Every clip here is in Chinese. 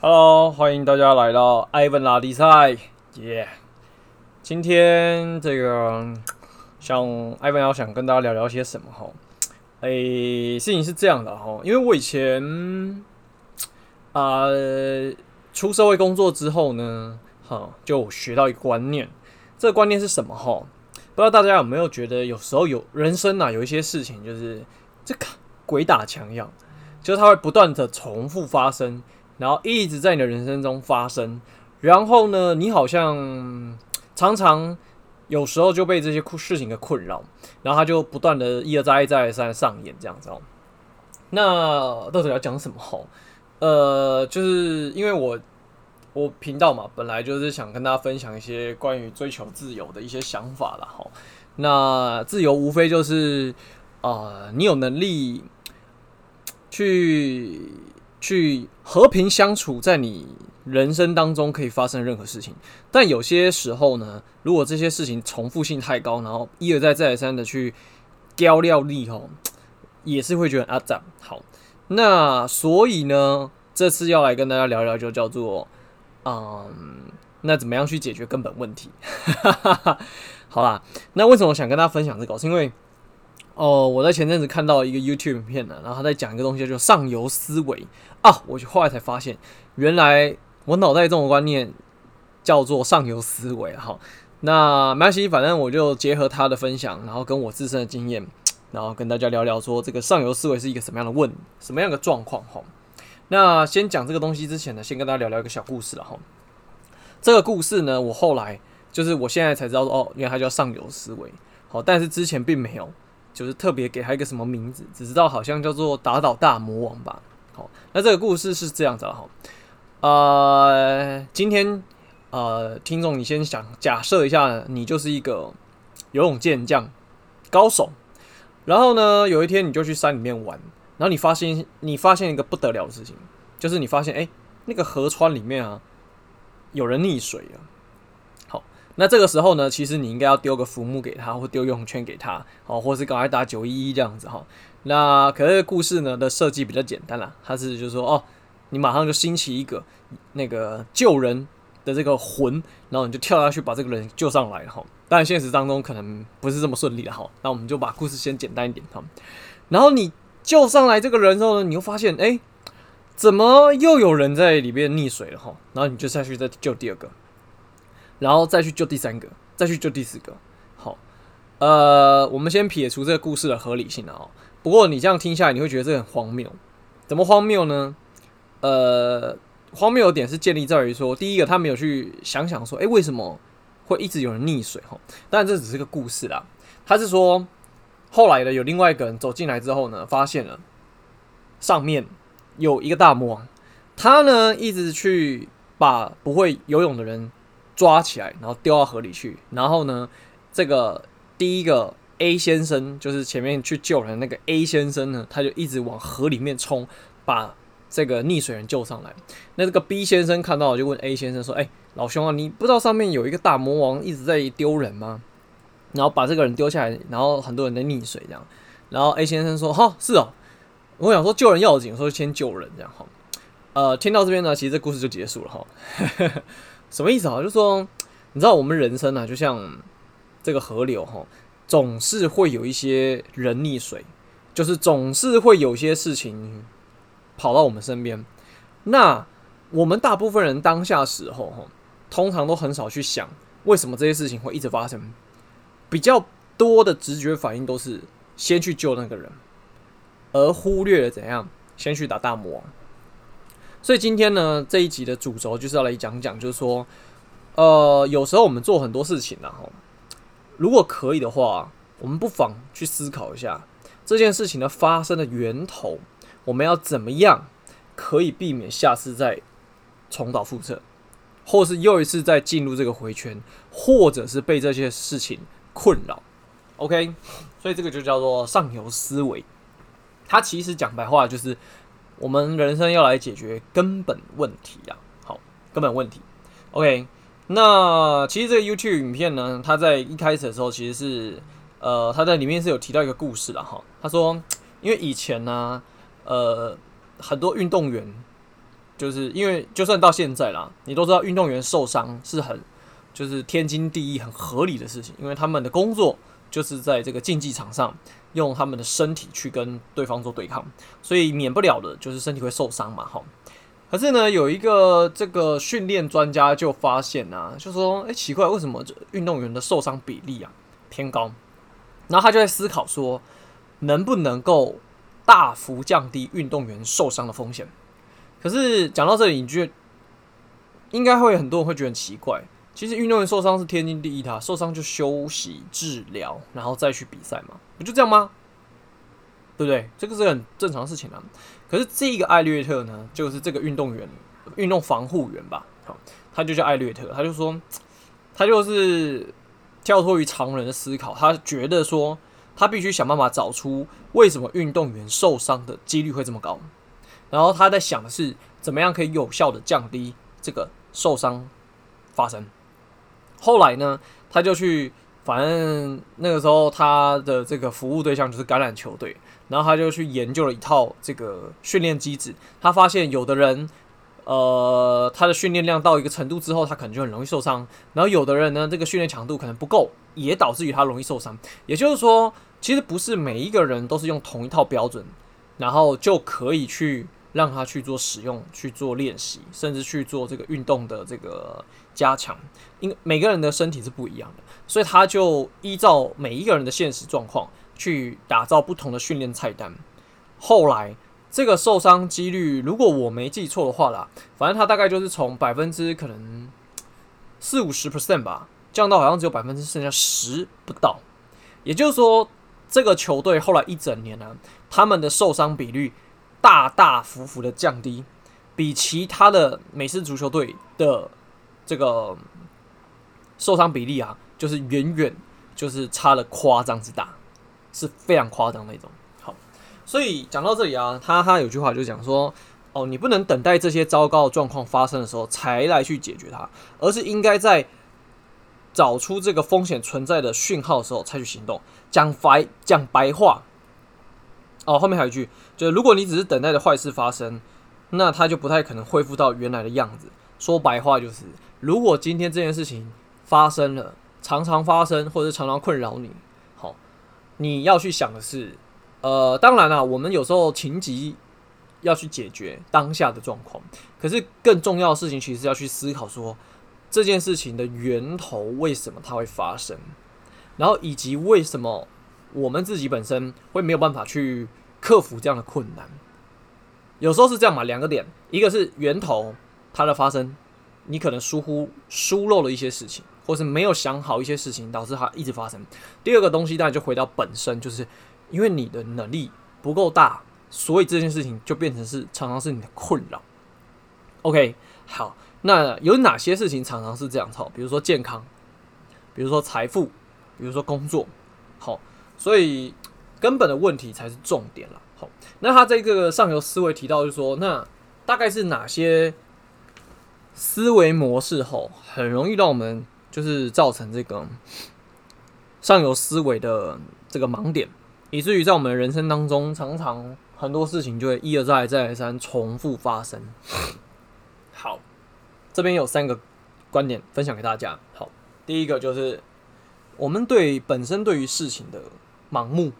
Hello，欢迎大家来到艾文拉力赛，耶！今天这个想艾文要想跟大家聊聊些什么哈？哎，事情是这样的哈，因为我以前啊、出社会工作之后呢，哈，就学到一个观念，这个观念是什么哈？不知道大家有没有觉得，有时候有人生啊，有一些事情就是这个鬼打墙一样，就是它会不断的重复发生。然后一直在你的人生中发生，然后呢，你好像常常有时候就被这些事情给困扰，然后他就不断的一而再、再而三上演这样子哦。那到底要讲什么？呃，就是因为我我频道嘛，本来就是想跟大家分享一些关于追求自由的一些想法啦。哈，那自由无非就是啊、呃，你有能力去。去和平相处，在你人生当中可以发生任何事情，但有些时候呢，如果这些事情重复性太高，然后一而再再而三的去雕料力吼，也是会觉得啊这样好。那所以呢，这次要来跟大家聊聊，就叫做嗯，那怎么样去解决根本问题？好啦，那为什么想跟大家分享这个？是因为。哦，我在前阵子看到一个 YouTube 片呢，然后他在讲一个东西，叫做上游思维啊。我就后来才发现，原来我脑袋中的观念叫做上游思维。好，那没关系，反正我就结合他的分享，然后跟我自身的经验，然后跟大家聊聊说这个上游思维是一个什么样的问，什么样的状况。哈，那先讲这个东西之前呢，先跟大家聊聊一个小故事了哈。这个故事呢，我后来就是我现在才知道，哦，原来它叫上游思维。好，但是之前并没有。就是特别给他一个什么名字，只知道好像叫做打倒大魔王吧。好，那这个故事是这样子的哈。呃，今天呃，听众你先想假设一下，你就是一个游泳健将高手，然后呢，有一天你就去山里面玩，然后你发现你发现一个不得了的事情，就是你发现哎、那个河川里面啊，有人溺水了。那这个时候呢，其实你应该要丢个浮木给他，或丢游泳圈给他，好，或是赶快打九一一这样子哈。那可是故事呢的设计比较简单啦，它是就是说哦，你马上就兴起一个那个救人的这个魂，然后你就跳下去把这个人救上来哈。当然现实当中可能不是这么顺利的哈。那我们就把故事先简单一点哈。然后你救上来这个人之后呢，你又发现哎、怎么又有人在里边溺水了哈？然后你就下去再救第二个。然后再去救第三个，再去救第四个。好，呃，我们先撇除这个故事的合理性啊。不过你这样听下来，你会觉得这很荒谬。怎么荒谬呢？呃，荒谬的点是建立在于说，第一个他没有去想想说，诶，为什么会一直有人溺水？哈，当然这只是个故事啦。他是说，后来的有另外一个人走进来之后呢，发现了上面有一个大魔王，他呢一直去把不会游泳的人。抓起来，然后丢到河里去。然后呢，这个第一个 A 先生，就是前面去救人那个 A 先生呢，他就一直往河里面冲，把这个溺水人救上来。那这个 B 先生看到，就问 A 先生说：“哎，老兄啊，你不知道上面有一个大魔王一直在丢人吗？然后把这个人丢下来，然后很多人在溺水这样。”然后 A 先生说：“哈，是哦，我想说救人要紧，所以先救人这样哈。”呃，听到这边呢，其实这故事就结束了哈。什么意思啊？就是说，你知道我们人生啊，就像这个河流哈，总是会有一些人溺水，就是总是会有些事情跑到我们身边。那我们大部分人当下时候哈，通常都很少去想为什么这些事情会一直发生，比较多的直觉反应都是先去救那个人，而忽略了怎样先去打大魔王。所以今天呢，这一集的主轴就是要来讲讲，就是说，呃，有时候我们做很多事情呢，哈，如果可以的话，我们不妨去思考一下这件事情的发生的源头，我们要怎么样可以避免下次再重蹈覆辙，或是又一次再进入这个回圈，或者是被这些事情困扰。OK，所以这个就叫做上游思维，它其实讲白话就是。我们人生要来解决根本问题呀，好，根本问题。OK，那其实这个 YouTube 影片呢，它在一开始的时候其实是，呃，它在里面是有提到一个故事的哈。他说，因为以前呢，呃，很多运动员就是因为就算到现在啦，你都知道运动员受伤是很就是天经地义、很合理的事情，因为他们的工作就是在这个竞技场上用他们的身体去跟对方做对抗，所以免不了的就是身体会受伤嘛，哈。可是呢，有一个这个训练专家就发现啊，就说，哎，奇怪，为什么这运动员的受伤比例啊偏高？然后他就在思考说，能不能够大幅降低运动员受伤的风险？可是讲到这里，你觉得应该会很多人会觉得奇怪。其实运动员受伤是天经地义的，受伤就休息治疗，然后再去比赛嘛，不就这样吗？对不对？这个是很正常的事情啊。可是这个艾略特呢，就是这个运动员、运动防护员吧，好，他就叫艾略特，他就说，他就是跳脱于常人的思考，他觉得说，他必须想办法找出为什么运动员受伤的几率会这么高，然后他在想的是，怎么样可以有效的降低这个受伤发生。后来呢，他就去，反正那个时候他的这个服务对象就是橄榄球队。然后他就去研究了一套这个训练机制，他发现有的人，呃，他的训练量到一个程度之后，他可能就很容易受伤。然后有的人呢，这个训练强度可能不够，也导致于他容易受伤。也就是说，其实不是每一个人都是用同一套标准，然后就可以去让他去做使用、去做练习，甚至去做这个运动的这个加强。因为每个人的身体是不一样的，所以他就依照每一个人的现实状况。去打造不同的训练菜单。后来这个受伤几率，如果我没记错的话啦，反正他大概就是从百分之可能四五十 percent 吧，降到好像只有百分之剩下十不到。也就是说，这个球队后来一整年呢、他们的受伤比率大大幅幅的降低，比其他的美式足球队的这个受伤比例啊，就是远远就是差了夸张之大。是非常夸张的一种。好，所以讲到这里啊，他他有句话就讲说，哦，你不能等待这些糟糕状况发生的时候才来去解决它，而是应该在找出这个风险存在的讯号的时候才去行动。讲白讲白话，哦，后面还有一句，就是如果你只是等待着坏事发生，那它就不太可能恢复到原来的样子。说白话就是，如果今天这件事情发生了，常常发生，或者常常困扰你。好你要去想的是，呃，当然啦，我们有时候情急要去解决当下的状况，可是更重要的事情其实要去思考说这件事情的源头为什么它会发生，然后以及为什么我们自己本身会没有办法去克服这样的困难。有时候是这样嘛，两个点，一个是源头它的发生，你可能疏忽疏漏了一些事情。或是没有想好一些事情，导致它一直发生。第二个东西当然就回到本身，就是因为你的能力不够大，所以这件事情就变成是常常是你的困扰。OK，好，那有哪些事情常常是这样？好，比如说健康，比如说财富，比如说工作。好，所以根本的问题才是重点了。好，那他这个上游思维提到就是说，那大概是哪些思维模式后很容易让我们。就是造成这个上游思维的这个盲点，以至于在我们人生当中，常常很多事情就会一而再、再而三重复发生。好，这边有三个观点分享给大家。好，第一个就是我们对本身对于事情的盲目。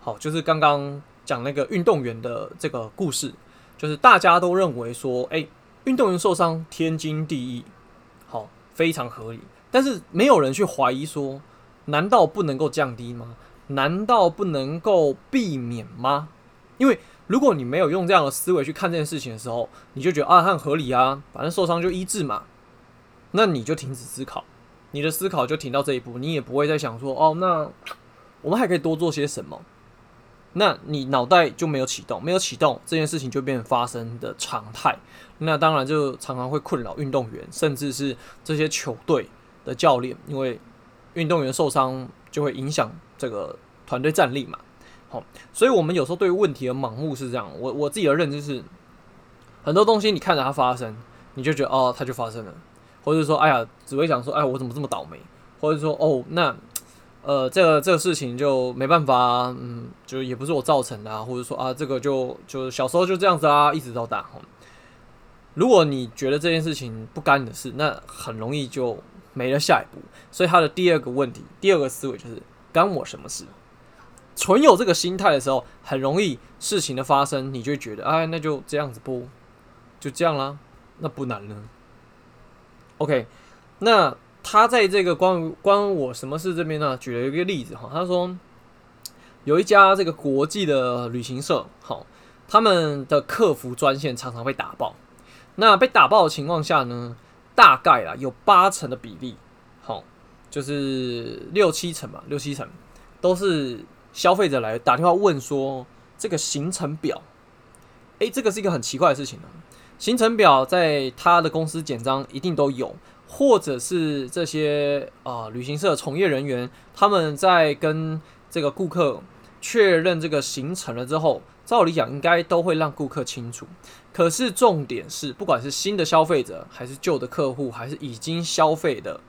好，就是刚刚讲那个运动员的这个故事，就是大家都认为说，哎，运动员受伤天经地义。好非常合理，但是没有人去怀疑说，难道不能够降低吗？难道不能够避免吗？因为如果你没有用这样的思维去看这件事情的时候，你就觉得啊，很合理啊，反正受伤就医治嘛，那你就停止思考，你的思考就停到这一步，你也不会再想说，哦，那我们还可以多做些什么？那你脑袋就没有启动，没有启动，这件事情就变成发生的常态。那当然就常常会困扰运动员，甚至是这些球队的教练，因为运动员受伤就会影响这个团队战力嘛。好，所以我们有时候对问题的盲目是这样。我我自己的认知是，很多东西你看着它发生，你就觉得哦，它就发生了，或者说哎呀，只会想说哎，我怎么这么倒霉，或者说哦，那。呃，这个这个事情就没办法，嗯，就也不是我造成的啊，或者说啊，这个就就小时候就这样子啊，一直到大。如果你觉得这件事情不干你的事，那很容易就没了下一步。所以他的第二个问题，第二个思维就是干我什么事？存有这个心态的时候，很容易事情的发生，你就觉得，哎，那就这样子不，就这样啦，那不难呢。OK，那他在这个关于关我什么事这边呢，举了一个例子哈，他说有一家这个国际的旅行社，好，他们的客服专线常常被打爆。那被打爆的情况下呢，大概啊有八成的比例，好，就是六七成吧，六七成都是。消费者来打电话问说：“这个行程表，诶，这个是一个很奇怪的事情呢。行程表在他的公司简章一定都有，或者是这些啊、旅行社从业人员他们在跟这个顾客确认这个行程了之后，照理讲应该都会让顾客清楚。可是重点是，不管是新的消费者，还是旧的客户，还是已经消费的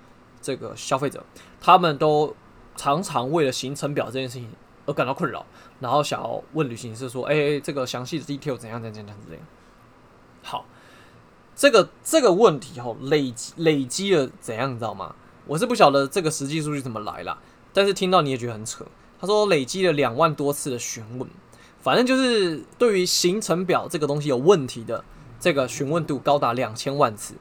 这个消费者，他们都常常为了行程表这件事情。”而感到困扰，然后想要问旅行社说：“哎、欸，这个详细的 detail 怎样怎样怎样怎样。”好，这个这个问题吼累积累积了怎样，你知道吗？我是不晓得这个实际数据怎么来啦，但是听到你也觉得很扯。他说累积了两万多次的询问，反正就是对于行程表这个东西有问题的这个询问度高达两千万次。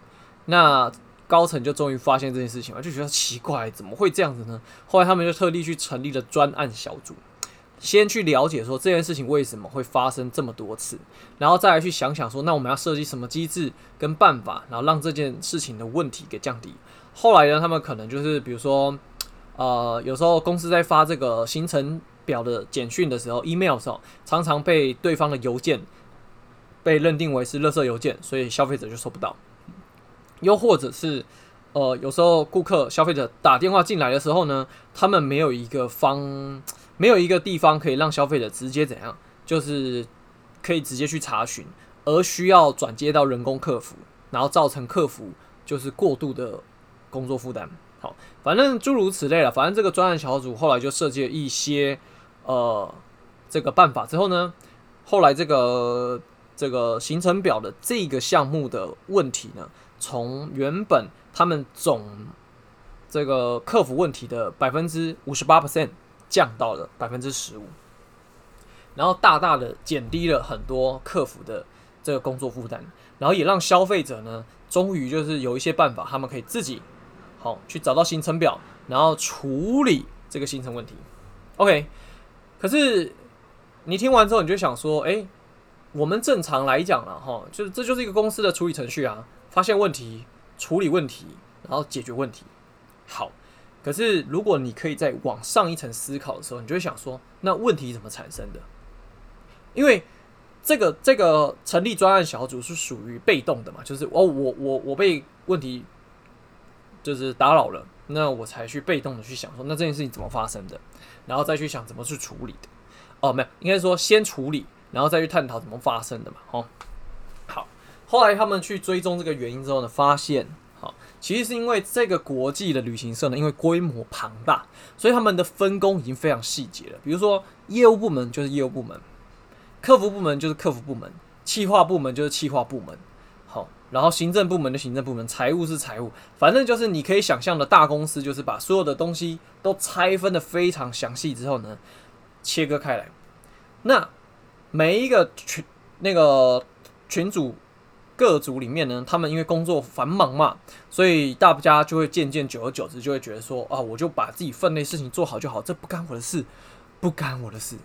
那高层就终于发现这件事情了，就觉得奇怪，怎么会这样子呢？后来他们就特地去成立了专案小组。先去了解说这件事情为什么会发生这么多次，然后再来去想想说，那我们要设计什么机制跟办法，然后让这件事情的问题给降低。后来呢，他们可能就是比如说，呃，有时候公司在发这个行程表的简讯的时候，email 的时候，常常被对方的邮件被认定为是垃圾邮件，所以消费者就收不到。又或者是，呃，有时候顾客消费者打电话进来的时候呢，他们没有一个方。没有一个地方可以让消费者直接怎样，就是可以直接去查询，而需要转接到人工客服，然后造成客服就是过度的工作负担。好，反正诸如此类了。反正这个专案小组后来就设计了一些呃这个办法之后呢，后来这个这个行程表的这个项目的问题呢，从原本他们总这个客服问题的百分之五十八 percent。降到了百分之十五，然后大大的减低了很多客服的这个工作负担，然后也让消费者呢，终于就是有一些办法，他们可以自己好去找到行程表，然后处理这个行程问题。OK，可是你听完之后，你就想说，哎，我们正常来讲了哈，就是这就是一个公司的处理程序啊，发现问题，处理问题，然后解决问题，好。可是，如果你可以再往上一层思考的时候，你就会想说，那问题怎么产生的？因为这个这个成立专案小组是属于被动的嘛，就是哦，我我我被问题就是打扰了，那我才去被动的去想说，那这件事情怎么发生的，然后再去想怎么去处理的。哦，没有，应该说先处理，然后再去探讨怎么发生的嘛。哦，好，后来他们去追踪这个原因之后呢，发现。好其实是因为这个国际的旅行社呢，因为规模庞大，所以他们的分工已经非常细节了。比如说，业务部门就是业务部门，客服部门就是客服部门，企划部门就是企划部门。然后行政部门的行政部门，财务是财务，反正就是你可以想象的大公司，就是把所有的东西都拆分的非常详细之后呢，切割开来。那每一个群那个群组。各组里面呢，他们因为工作繁忙嘛，所以大家就会渐渐久而久之就会觉得说啊，我就把自己分内事情做好就好，这不干我的事，不干我的事。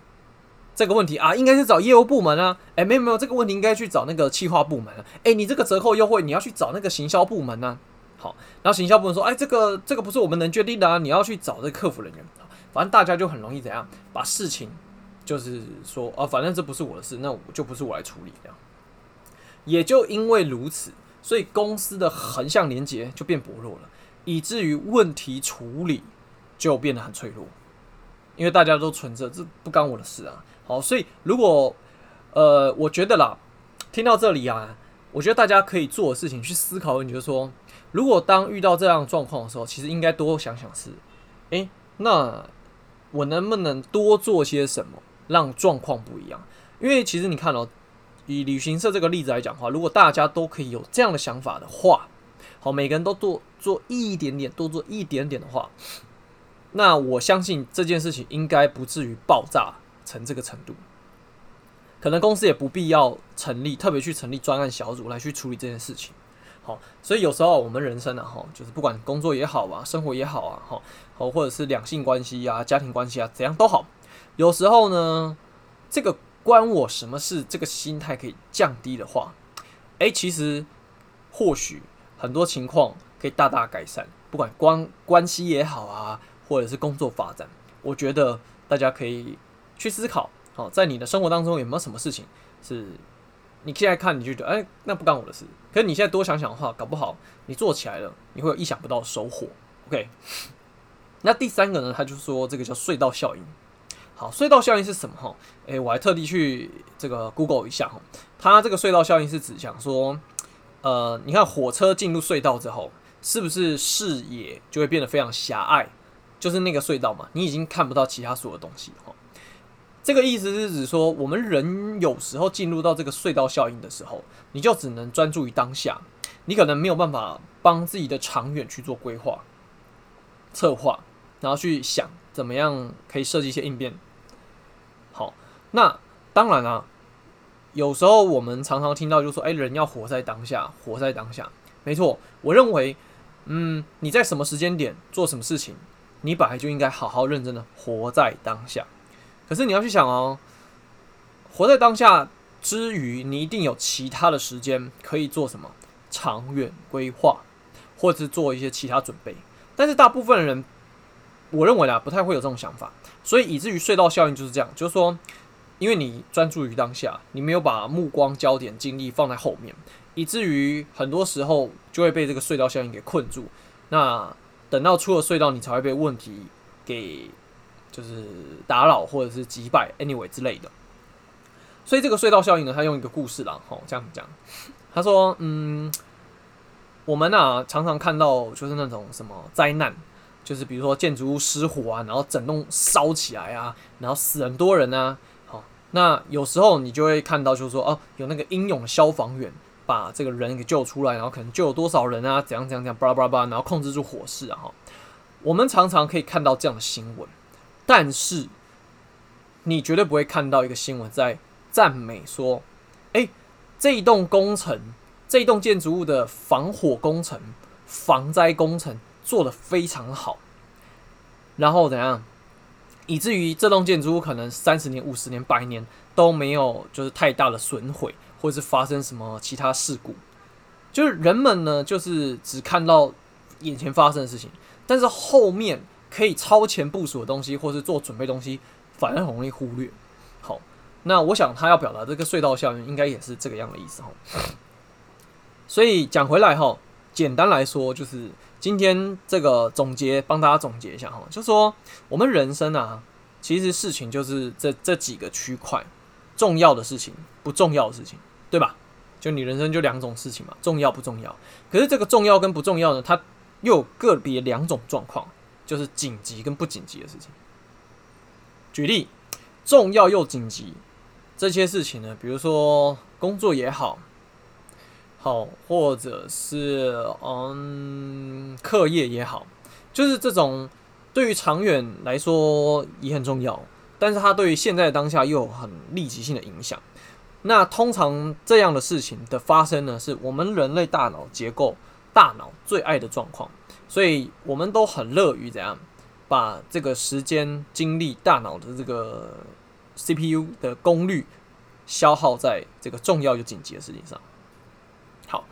这个问题啊，应该是找业务部门啊，哎，没有没有，这个问题应该去找那个企划部门啊，哎，你这个折扣优惠你要去找那个行销部门呢、啊。好，然后行销部门说，哎，这个这个不是我们能决定的啊，你要去找这个客服人员。反正大家就很容易怎样，把事情就是说啊，反正这不是我的事，那我就不是我来处理这样。也就因为如此，所以公司的横向连接就变薄弱了，以至于问题处理就变得很脆弱。因为大家都存着，这不干我的事啊。好，所以如果呃，我觉得啦，听到这里啊，我觉得大家可以做的事情去思考，你就是说，如果当遇到这样状况的时候，其实应该多想想是，诶，那我能不能多做些什么，让状况不一样？因为其实你看哦。以旅行社这个例子来讲的话，如果大家都可以有这样的想法的话，好，每个人都多做一点点，多做一点点的话，那我相信这件事情应该不至于爆炸成这个程度。可能公司也不必要成立，特别去成立专案小组来去处理这件事情。好，所以有时候我们人生啊，哈，就是不管工作也好啊，生活也好啊，哈，好，或者是两性关系啊、家庭关系啊，怎样都好，有时候呢，这个关我什么事？这个心态可以降低的话，诶，其实或许很多情况可以大大改善，不管关关系也好啊，或者是工作发展，我觉得大家可以去思考。好，在你的生活当中有没有什么事情是你现在看你就觉得哎，那不干我的事。可是你现在多想想的话，搞不好你做起来了，你会有意想不到的收获。OK，那第三个呢，他就说这个叫隧道效应。好，隧道效应是什么？哈，诶，我还特地去这个 Google 一下哈，它这个隧道效应是指讲说，呃，你看火车进入隧道之后，是不是视野就会变得非常狭隘？就是那个隧道嘛，你已经看不到其他所有东西哈。这个意思是指说，我们人有时候进入到这个隧道效应的时候，你就只能专注于当下，你可能没有办法帮自己的长远去做规划、策划，然后去想怎么样可以设计一些应变。好，那当然啊，有时候我们常常听到就说，哎，人要活在当下，活在当下。没错，我认为，嗯，你在什么时间点做什么事情，你本来就应该好好认真的活在当下。可是你要去想哦，活在当下之余，你一定有其他的时间可以做什么长远规划，或者是做一些其他准备。但是大部分人，我认为啊，不太会有这种想法，所以以至于隧道效应就是这样，就是说，因为你专注于当下，你没有把目光、焦点、精力放在后面，以至于很多时候就会被这个隧道效应给困住。那等到出了隧道，你才会被问题给。就是打扰或者是击败，anyway 之类的。所以这个隧道效应呢，他用一个故事啦，吼，这样讲。他说，嗯，我们啊常常看到就是那种什么灾难，就是比如说建筑物失火啊，然后整栋烧起来啊，然后死很多人啊。好，那有时候你就会看到，就是说哦，有那个英勇的消防员把这个人给救出来，然后可能救了多少人啊，怎样怎样怎样，巴拉巴拉巴拉，然后控制住火势啊。哈，我们常常可以看到这样的新闻。但是，你绝对不会看到一个新闻在赞美说：“诶，这一栋工程，这一栋建筑物的防火工程、防灾工程做得非常好。”然后怎样，以至于这栋建筑物可能三十年、五十年、百年都没有就是太大的损毁，或者是发生什么其他事故。就是人们呢，就是只看到眼前发生的事情，但是后面。可以超前部署的东西，或是做准备东西，反而很容易忽略。好，那我想他要表达这个隧道效应，应该也是这个样的意思哈。所以讲回来哈，简单来说就是今天这个总结，帮大家总结一下哈，就说我们人生啊，其实事情就是这这几个区块，重要的事情，不重要的事情，对吧？就你人生就两种事情嘛，重要不重要？可是这个重要跟不重要呢，它又有个别两种状况。就是紧急跟不紧急的事情。举例，重要又紧急这些事情呢，比如说工作也好，好，或者是嗯课业也好，就是这种对于长远来说也很重要，但是它对于现在当下又有很立即性的影响。那通常这样的事情的发生呢，是我们人类大脑结构、大脑最爱的状况。所以我们都很乐于怎样把这个时间、精力、大脑的这个 CPU 的功率消耗在这个重要又紧急的事情上。好，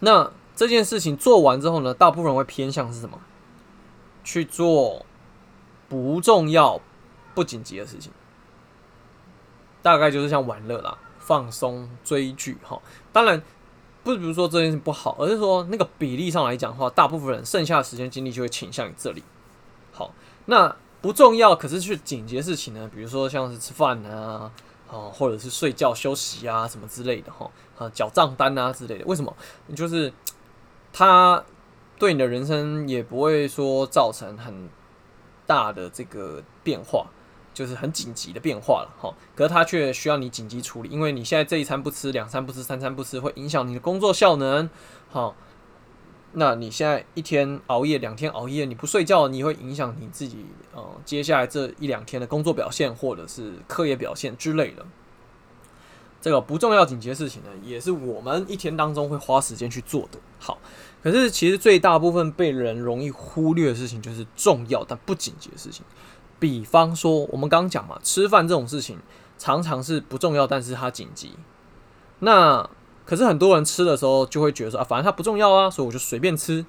那这件事情做完之后呢，大部分人会偏向是什么？去做不重要、不紧急的事情，大概就是像玩乐啦、放松、追剧。哈，当然。不是比如说这件事不好，而是说那个比例上来讲的话，大部分人剩下的时间精力就会倾向于这里。好，那不重要，可是去紧急事情呢，比如说像是吃饭啊，哦，或者是睡觉休息啊什么之类的哈，啊，缴账单啊之类的。为什么？就是它对你的人生也不会说造成很大的这个变化，就是很紧急的变化了哈，可是它却需要你紧急处理，因为你现在这一餐不吃，两餐不吃，三餐不吃，会影响你的工作效能。好，那你现在一天熬夜，两天熬夜，你不睡觉，你会影响你自己呃接下来这一两天的工作表现或者是课业表现之类的。这个不重要紧急的事情呢，也是我们一天当中会花时间去做的。好，可是其实最大部分被人容易忽略的事情，就是重要但不紧急的事情。比方说，我们刚刚讲嘛，吃饭这种事情常常是不重要，但是它紧急。那可是很多人吃的时候就会觉得说啊，反正它不重要啊，所以我就随便吃。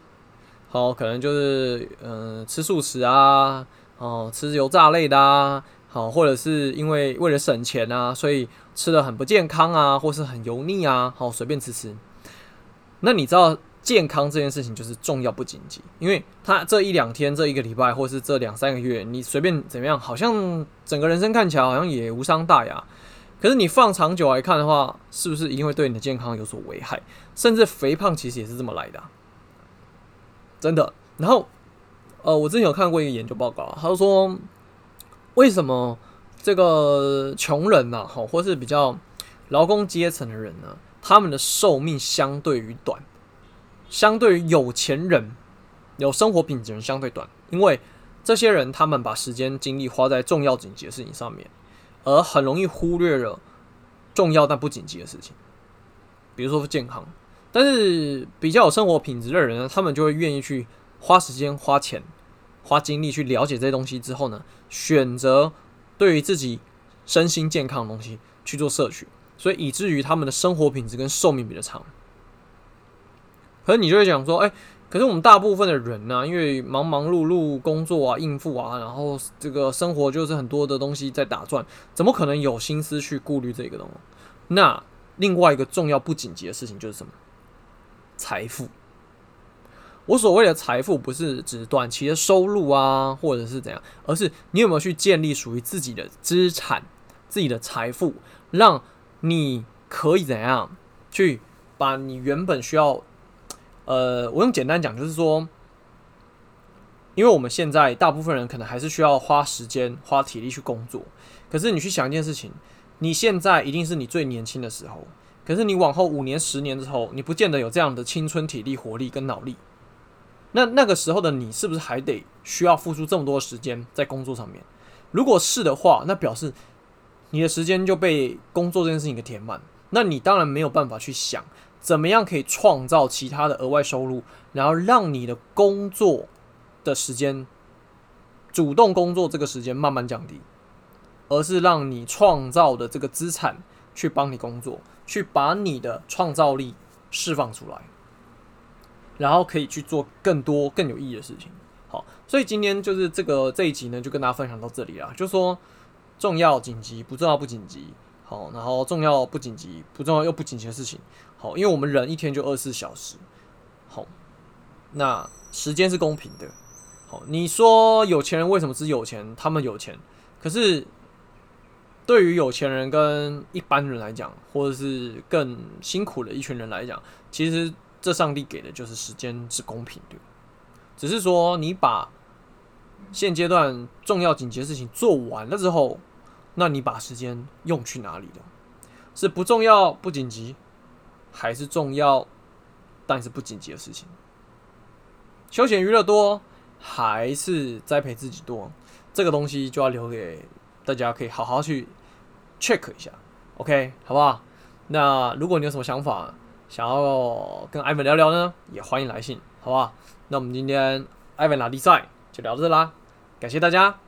好，可能就是嗯、吃素食啊，哦，吃油炸类的啊，好，或者是因为为了省钱啊，所以吃的很不健康啊，或是很油腻啊，好，随便吃吃。那你知道？健康这件事情就是重要不紧急，因为他这一两天、这一个礼拜，或是这两三个月，你随便怎么样，好像整个人生看起来好像也无伤大雅。可是你放长久来看的话，是不是一定会对你的健康有所危害？甚至肥胖其实也是这么来的，真的。然后，呃，我之前有看过一个研究报告，他说为什么这个穷人呐，好，或是比较劳工阶层的人呢，他们的寿命相对于短。相对于有钱人，有生活品质人相对短，因为这些人他们把时间精力花在重要紧急的事情上面，而很容易忽略了重要但不紧急的事情，比如说健康。但是比较有生活品质的人呢，他们就会愿意去花时间、花钱、花精力去了解这些东西之后呢，选择对于自己身心健康的东西去做摄取，所以以至于他们的生活品质跟寿命比较长。可是你就会讲说，哎、可是我们大部分的人呢、因为忙忙碌碌工作啊、应付啊，然后这个生活就是很多的东西在打转，怎么可能有心思去顾虑这个东西？那另外一个重要不紧急的事情就是什么？财富。我所谓的财富，不是指短期的收入啊，或者是怎样，而是你有没有去建立属于自己的资产、自己的财富，让你可以怎样去把你原本需要。呃，我用简单讲，就是说，因为我们现在大部分人可能还是需要花时间、花体力去工作。可是你去想一件事情，你现在一定是你最年轻的时候，可是你往后五年、十年之后，你不见得有这样的青春、体力、活力跟脑力。那那个时候的你，是不是还得需要付出这么多时间在工作上面？如果是的话，那表示你的时间就被工作这件事情给填满。那你当然没有办法去想。怎么样可以创造其他的额外收入，然后让你的工作的时间，主动工作这个时间慢慢降低，而是让你创造的这个资产去帮你工作，去把你的创造力释放出来，然后可以去做更多更有意义的事情。好，所以今天就是这个这一集呢，就跟大家分享到这里啦。就说重要紧急，不重要不紧急。好，然后重要不紧急，不重要又不紧急的事情。好，因为我们人一天就二十四小时。好，那时间是公平的。好，你说有钱人为什么是有钱？他们有钱，可是对于有钱人跟一般人来讲，或者是更辛苦的一群人来讲，其实这上帝给的就是时间是公平的。只是说你把现阶段重要紧急的事情做完了之后。那你把时间用去哪里了？是不重要不紧急，还是重要但是不紧急的事情？休闲娱乐多，还是栽培自己多？这个东西就要留给大家，可以好好去 check 一下，OK，好不好？那如果你有什么想法，想要跟 Ivan 聊聊呢，也欢迎来信，好不好？那我们今天 Ivan 拉力赛就聊到这啦，感谢大家。